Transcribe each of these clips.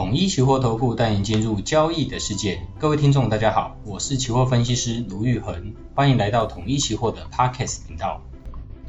统一期货投顾带您进入交易的世界。各位听众，大家好，我是期货分析师卢玉恒，欢迎来到统一期货的 Podcast 频道。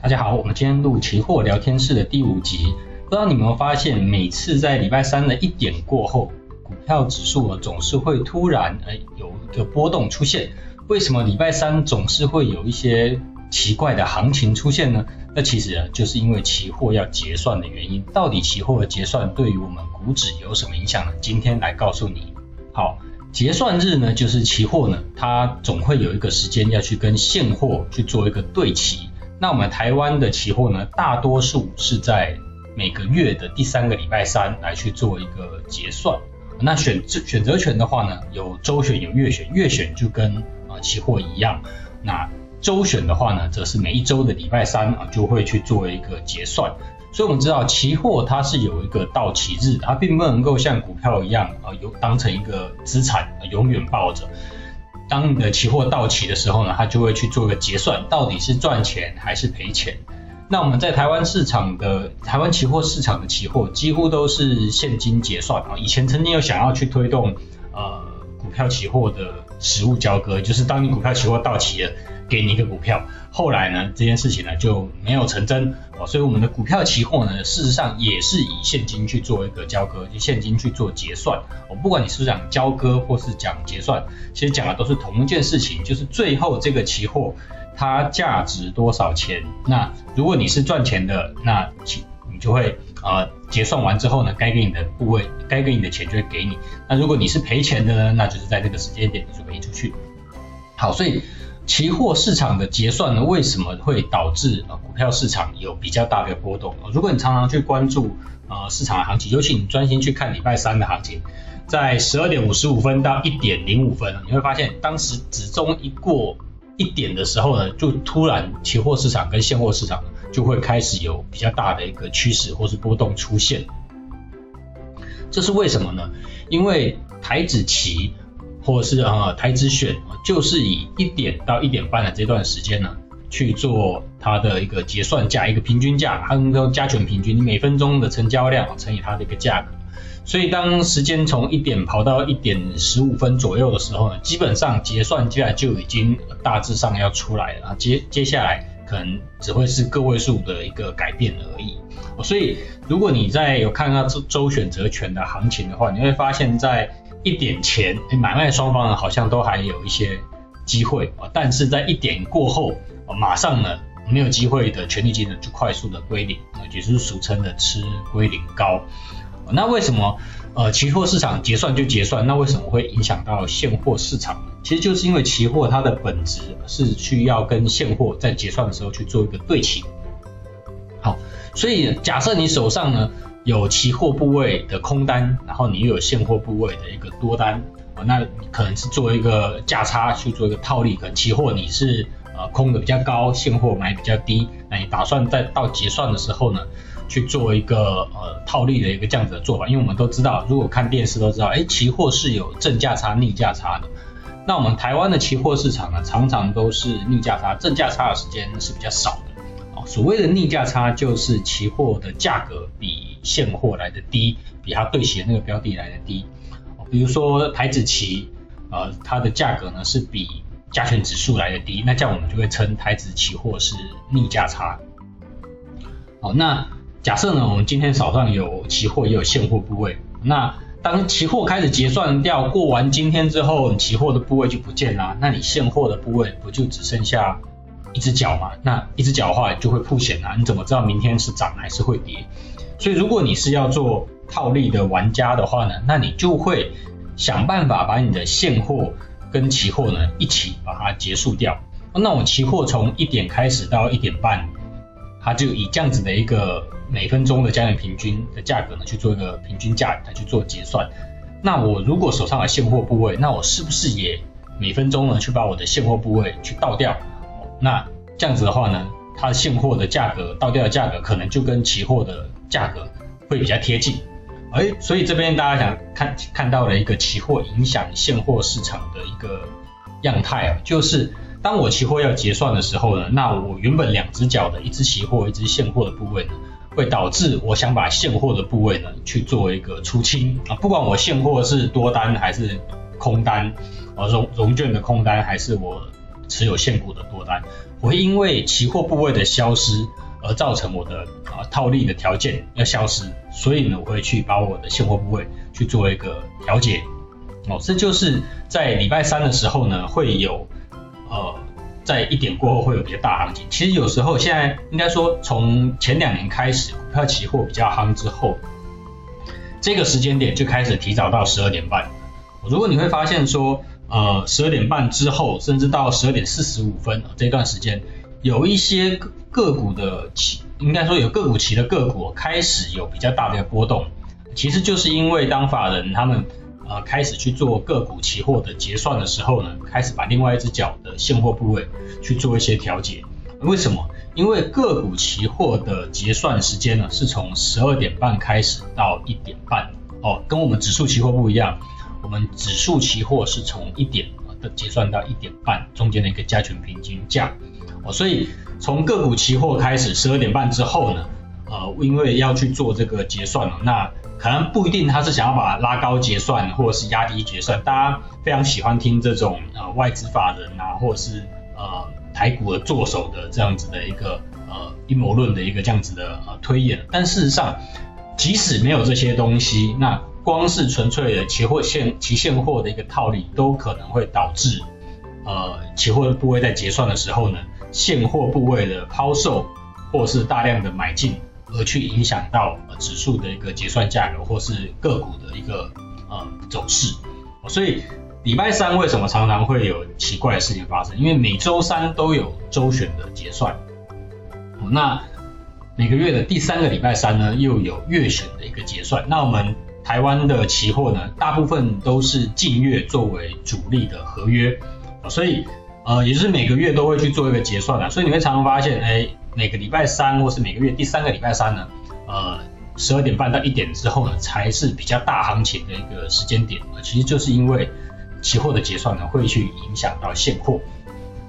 大家好，我们今天录期货聊天室的第五集。不知道你有没有发现，每次在礼拜三的一点过后，股票指数总是会突然哎有一个波动出现。为什么礼拜三总是会有一些奇怪的行情出现呢？那其实啊，就是因为期货要结算的原因。到底期货的结算对于我们股指有什么影响呢？今天来告诉你。好，结算日呢，就是期货呢，它总会有一个时间要去跟现货去做一个对齐。那我们台湾的期货呢，大多数是在每个月的第三个礼拜三来去做一个结算。那选选择权的话呢，有周选有月选，月选就跟啊期货一样。那周选的话呢，则是每一周的礼拜三啊，就会去做一个结算。所以我们知道，期货它是有一个到期日，它并不能够像股票一样啊，有当成一个资产永远抱着。当你的期货到期的时候呢，它就会去做一个结算，到底是赚钱还是赔钱。那我们在台湾市场的台湾期货市场的期货，几乎都是现金结算啊。以前曾经有想要去推动呃股票期货的实物交割，就是当你股票期货到期了。给你一个股票，后来呢，这件事情呢就没有成真哦，所以我们的股票期货呢，事实上也是以现金去做一个交割，就现金去做结算。哦，不管你是讲交割或是讲结算，其实讲的都是同一件事情，就是最后这个期货它价值多少钱。那如果你是赚钱的，那你就会呃结算完之后呢，该给你的部位，该给你的钱就会给你。那如果你是赔钱的呢，那就是在这个时间点你就赔出去。好，所以。期货市场的结算呢，为什么会导致股票市场有比较大的波动？如果你常常去关注呃市场的行情，尤其你专心去看礼拜三的行情，在十二点五十五分到一点零五分，你会发现当时指中一过一点的时候呢，就突然期货市场跟现货市场就会开始有比较大的一个趋势或是波动出现。这是为什么呢？因为台指期。或是呃台指选，就是以一点到一点半的这段时间呢，去做它的一个结算价，一个平均价，它能够加权平均，每分钟的成交量乘以它的一个价格。所以当时间从一点跑到一点十五分左右的时候呢，基本上结算价就已经大致上要出来了，接接下来可能只会是个位数的一个改变而已。所以如果你在有看到周周选择权的行情的话，你会发现在一点前，买卖双方呢好像都还有一些机会啊，但是在一点过后，马上呢没有机会的权利金呢就快速的归零啊，也就是俗称的吃归零高。那为什么呃期货市场结算就结算？那为什么会影响到现货市场？其实就是因为期货它的本质是需要跟现货在结算的时候去做一个对齐。好，所以假设你手上呢。有期货部位的空单，然后你又有现货部位的一个多单，哦，那你可能是做一个价差去做一个套利，可能期货你是呃空的比较高，现货买比较低，那你打算在到结算的时候呢，去做一个呃套利的一个这样子的做法，因为我们都知道，如果看电视都知道，哎，期货是有正价差、逆价差的，那我们台湾的期货市场呢，常常都是逆价差，正价差的时间是比较少的，所谓的逆价差就是期货的价格比现货来的低，比它对齐的那个标的来的低。比如说台指期，呃，它的价格呢是比加权指数来的低，那这样我们就会称台指期货是逆价差。好，那假设呢，我们今天手上有期货也有现货部位，那当期货开始结算掉过完今天之后，期货的部位就不见了，那你现货的部位不就只剩下一只脚嘛？那一只脚的话就会破险啊，你怎么知道明天是涨还是会跌？所以，如果你是要做套利的玩家的话呢，那你就会想办法把你的现货跟期货呢一起把它结束掉。那我期货从一点开始到一点半，它就以这样子的一个每分钟的加权平均的价格呢去做一个平均价来去做结算。那我如果手上的现货部位，那我是不是也每分钟呢去把我的现货部位去倒掉？那这样子的话呢，它现货的价格倒掉的价格可能就跟期货的价格会比较贴近，哎，所以这边大家想看看到了一个期货影响现货市场的一个样态啊，就是当我期货要结算的时候呢，那我原本两只脚的一只期货一只现货的部位呢，会导致我想把现货的部位呢去做一个出清啊，不管我现货是多单还是空单，啊融融券的空单还是我持有现股的多单，我会因为期货部位的消失而造成我的啊套利的条件要消失，所以呢我会去把我的现货部位去做一个调节，哦，这就是在礼拜三的时候呢会有呃。在一点过后会有比较大行情。其实有时候现在应该说，从前两年开始，股票期货比较夯之后，这个时间点就开始提早到十二点半。如果你会发现说，呃，十二点半之后，甚至到十二点四十五分这段时间，有一些个股的期，应该说有个股期的个股开始有比较大的一个波动，其实就是因为当法人他们。呃，开始去做个股期货的结算的时候呢，开始把另外一只脚的现货部位去做一些调节。为什么？因为个股期货的结算时间呢，是从十二点半开始到一点半哦，跟我们指数期货不一样。我们指数期货是从一点的结算到一点半，中间的一个加权平均价哦，所以从个股期货开始，十二点半之后呢，呃，因为要去做这个结算了，那。可能不一定，他是想要把它拉高结算，或者是压低结算。大家非常喜欢听这种呃外资法人啊，或者是呃台股的作手的这样子的一个呃阴谋论的一个这样子的呃推演。但事实上，即使没有这些东西，那光是纯粹的期货现期现货的一个套利，都可能会导致呃期货部位在结算的时候呢，现货部位的抛售，或是大量的买进。而去影响到指数的一个结算价格，或是个股的一个呃走势，所以礼拜三为什么常常会有奇怪的事情发生？因为每周三都有周选的结算，那每个月的第三个礼拜三呢，又有月选的一个结算。那我们台湾的期货呢，大部分都是近月作为主力的合约，所以呃也就是每个月都会去做一个结算的，所以你会常常发现，哎。每个礼拜三或是每个月第三个礼拜三呢，呃，十二点半到一点之后呢，才是比较大行情的一个时间点。其实就是因为期货的结算呢，会去影响到现货。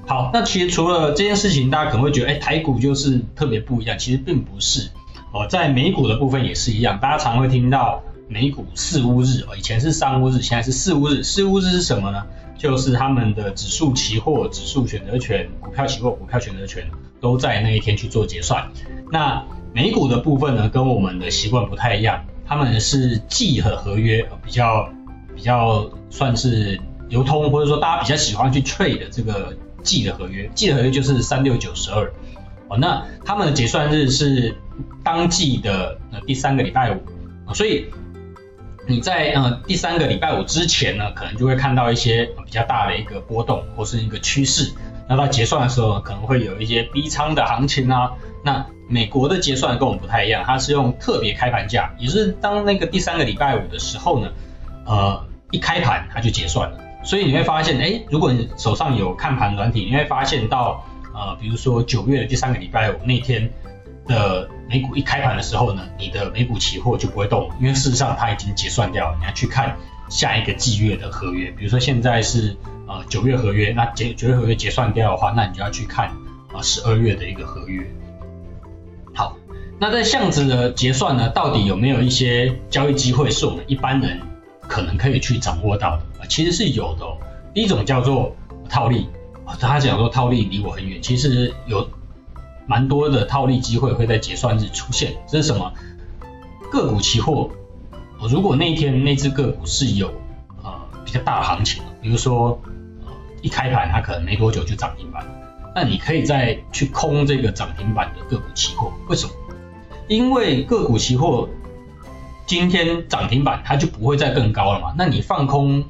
好，那其实除了这件事情，大家可能会觉得，哎，台股就是特别不一样。其实并不是哦，在美股的部分也是一样。大家常会听到美股四巫日哦，以前是三巫日，现在是四巫日。四巫日是什么呢？就是他们的指数期货、指数选择权、股票期货、股票选择权。都在那一天去做结算。那美股的部分呢，跟我们的习惯不太一样，他们是季和合约比较比较算是流通，或者说大家比较喜欢去 trade 的这个季的合约。季的合约就是三六九十二哦。那他们的结算日是当季的呃第三个礼拜五，所以你在呃第三个礼拜五之前呢，可能就会看到一些比较大的一个波动或是一个趋势。那到结算的时候，可能会有一些逼仓的行情啊。那美国的结算跟我们不太一样，它是用特别开盘价，也是当那个第三个礼拜五的时候呢，呃，一开盘它就结算了。所以你会发现，哎、如果你手上有看盘软体，你会发现到，呃，比如说九月的第三个礼拜五那天的美股一开盘的时候呢，你的美股期货就不会动，因为事实上它已经结算掉了。你要去看下一个季月的合约，比如说现在是。呃，九月合约，那结九月合约结算掉的话，那你就要去看啊十二月的一个合约。好，那在巷子的结算呢，到底有没有一些交易机会是我们一般人可能可以去掌握到的？啊，其实是有的哦。第一种叫做套利，他讲说套利离我很远，其实有蛮多的套利机会会在结算日出现。这是什么？个股期货，如果那一天那只个股是有呃比较大行情，比如说。一开盘，它可能没多久就涨停板，那你可以再去空这个涨停板的个股期货。为什么？因为个股期货今天涨停板，它就不会再更高了嘛。那你放空，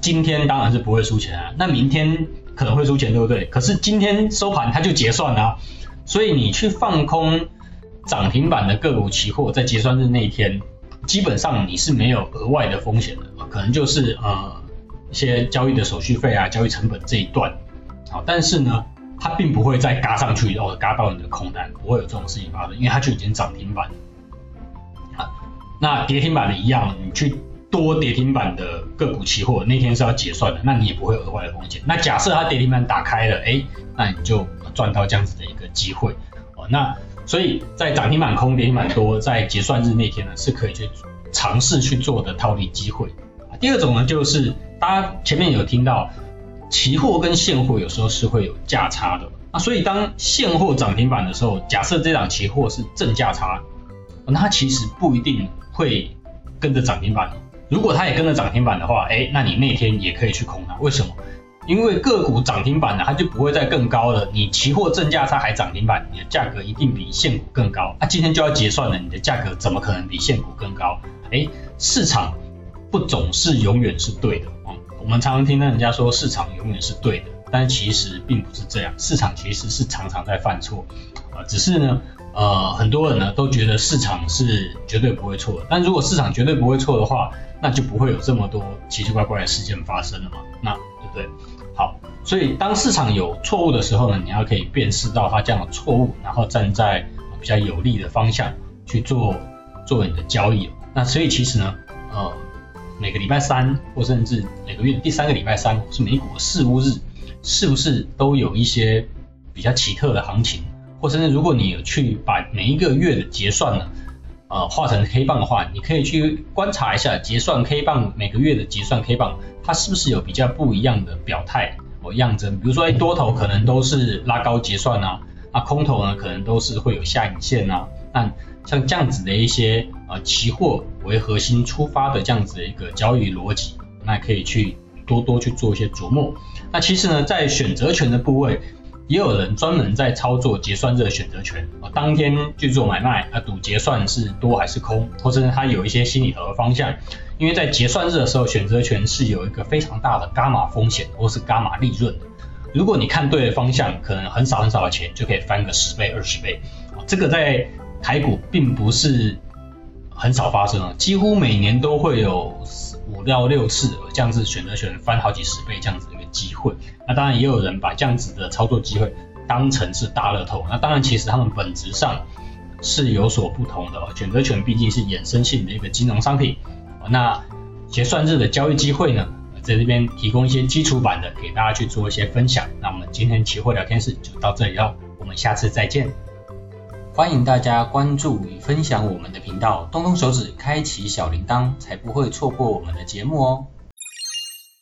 今天当然是不会输钱啊。那明天可能会输钱，对不对？可是今天收盘它就结算了，所以你去放空涨停板的个股期货，在结算日那一天，基本上你是没有额外的风险的，可能就是呃。一些交易的手续费啊，交易成本这一段，好，但是呢，它并不会再嘎上去，然后嘎到你的空单，不会有这种事情发生，因为它就已经涨停板。啊，那跌停板的一样，你去多跌停板的个股期货，那天是要结算的，那你也不会有额外的风险。那假设它跌停板打开了，哎，那你就赚到这样子的一个机会。哦，那所以在涨停板空、跌停板多，在结算日那天呢，是可以去尝试去做的套利机会。第二种呢，就是大家前面有听到，期货跟现货有时候是会有价差的那，所以当现货涨停板的时候，假设这档期货是正价差，那它其实不一定会跟着涨停板。如果它也跟着涨停板的话，哎，那你那天也可以去空它。为什么？因为个股涨停板呢，它就不会再更高了。你期货正价差还涨停板，你的价格一定比现股更高。啊，今天就要结算了，你的价格怎么可能比现股更高？哎，市场不总是永远是对的啊。我们常常听到人家说市场永远是对的，但其实并不是这样。市场其实是常常在犯错啊，只是呢，呃，很多人呢都觉得市场是绝对不会错的。但如果市场绝对不会错的话，那就不会有这么多奇奇怪怪的事件发生了嘛？那对不对？所以当市场有错误的时候呢，你要可以辨识到它这样的错误，然后站在比较有利的方向去做做你的交易。那所以其实呢，呃，每个礼拜三或甚至每个月第三个礼拜三是美股的四巫日，是不是都有一些比较奇特的行情？或甚至如果你有去把每一个月的结算呢，呃，画成 K 棒的话，你可以去观察一下结算 K 棒每个月的结算 K 棒，它是不是有比较不一样的表态样征？比如说，哎，多头可能都是拉高结算啊，那空头呢可能都是会有下影线啊。那像这样子的一些呃期货为核心出发的这样子的一个交易逻辑，那可以去多多去做一些琢磨。那其实呢，在选择权的部位。也有人专门在操作结算日的选择权啊，当天去做买卖啊，赌结算是多还是空，或者他有一些心理头的方向。因为在结算日的时候，选择权是有一个非常大的伽马风险或是伽马利润。如果你看对了方向，可能很少很少的钱就可以翻个十倍、二十倍。这个在台股并不是很少发生啊，几乎每年都会有五到六次这样子选择权翻好几十倍这样子。机会，那当然也有人把这样子的操作机会当成是大乐透。那当然，其实他们本质上是有所不同的。选择权毕竟是衍生性的一个金融商品。那结算日的交易机会呢，在这边提供一些基础版的，给大家去做一些分享。那我们今天期货聊天室就到这里喽，我们下次再见。欢迎大家关注与分享我们的频道，动动手指开启小铃铛，才不会错过我们的节目哦。